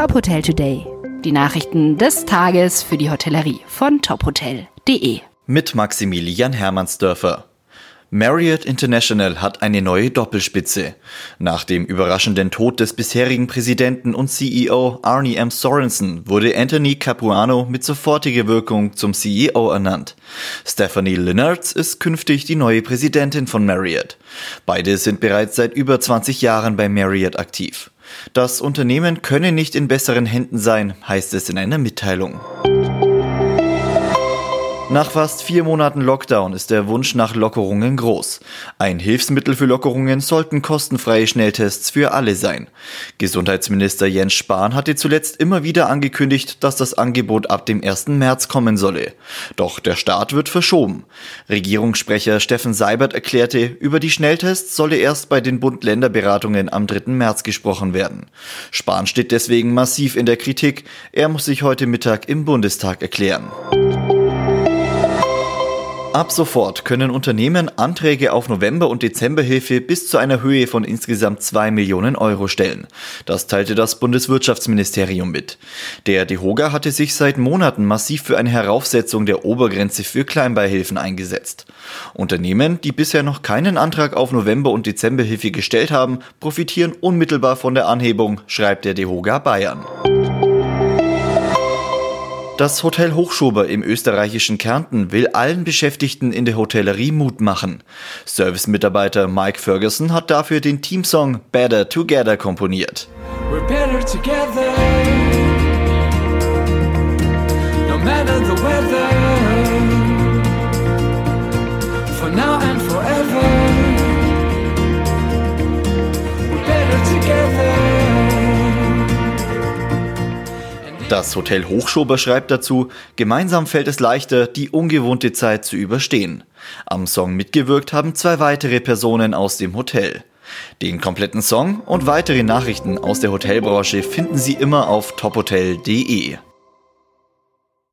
Top Hotel Today. Die Nachrichten des Tages für die Hotellerie von tophotel.de. Mit Maximilian Hermannsdörfer. Marriott International hat eine neue Doppelspitze. Nach dem überraschenden Tod des bisherigen Präsidenten und CEO Arnie M. Sorensen wurde Anthony Capuano mit sofortiger Wirkung zum CEO ernannt. Stephanie Linnards ist künftig die neue Präsidentin von Marriott. Beide sind bereits seit über 20 Jahren bei Marriott aktiv. Das Unternehmen könne nicht in besseren Händen sein, heißt es in einer Mitteilung. Nach fast vier Monaten Lockdown ist der Wunsch nach Lockerungen groß. Ein Hilfsmittel für Lockerungen sollten kostenfreie Schnelltests für alle sein. Gesundheitsminister Jens Spahn hatte zuletzt immer wieder angekündigt, dass das Angebot ab dem 1. März kommen solle. Doch der Start wird verschoben. Regierungssprecher Steffen Seibert erklärte, über die Schnelltests solle erst bei den Bund-Länder-Beratungen am 3. März gesprochen werden. Spahn steht deswegen massiv in der Kritik. Er muss sich heute Mittag im Bundestag erklären. Ab sofort können Unternehmen Anträge auf November- und Dezemberhilfe bis zu einer Höhe von insgesamt 2 Millionen Euro stellen. Das teilte das Bundeswirtschaftsministerium mit. Der DEHOGA hatte sich seit Monaten massiv für eine Heraufsetzung der Obergrenze für Kleinbeihilfen eingesetzt. Unternehmen, die bisher noch keinen Antrag auf November- und Dezemberhilfe gestellt haben, profitieren unmittelbar von der Anhebung, schreibt der DEHOGA Bayern. Das Hotel Hochschober im österreichischen Kärnten will allen Beschäftigten in der Hotellerie Mut machen. Service-Mitarbeiter Mike Ferguson hat dafür den Teamsong Better Together komponiert. We're better together. No matter the weather. For now and forever. Das Hotel Hochschober schreibt dazu, gemeinsam fällt es leichter, die ungewohnte Zeit zu überstehen. Am Song mitgewirkt haben zwei weitere Personen aus dem Hotel. Den kompletten Song und weitere Nachrichten aus der Hotelbranche finden Sie immer auf tophotel.de.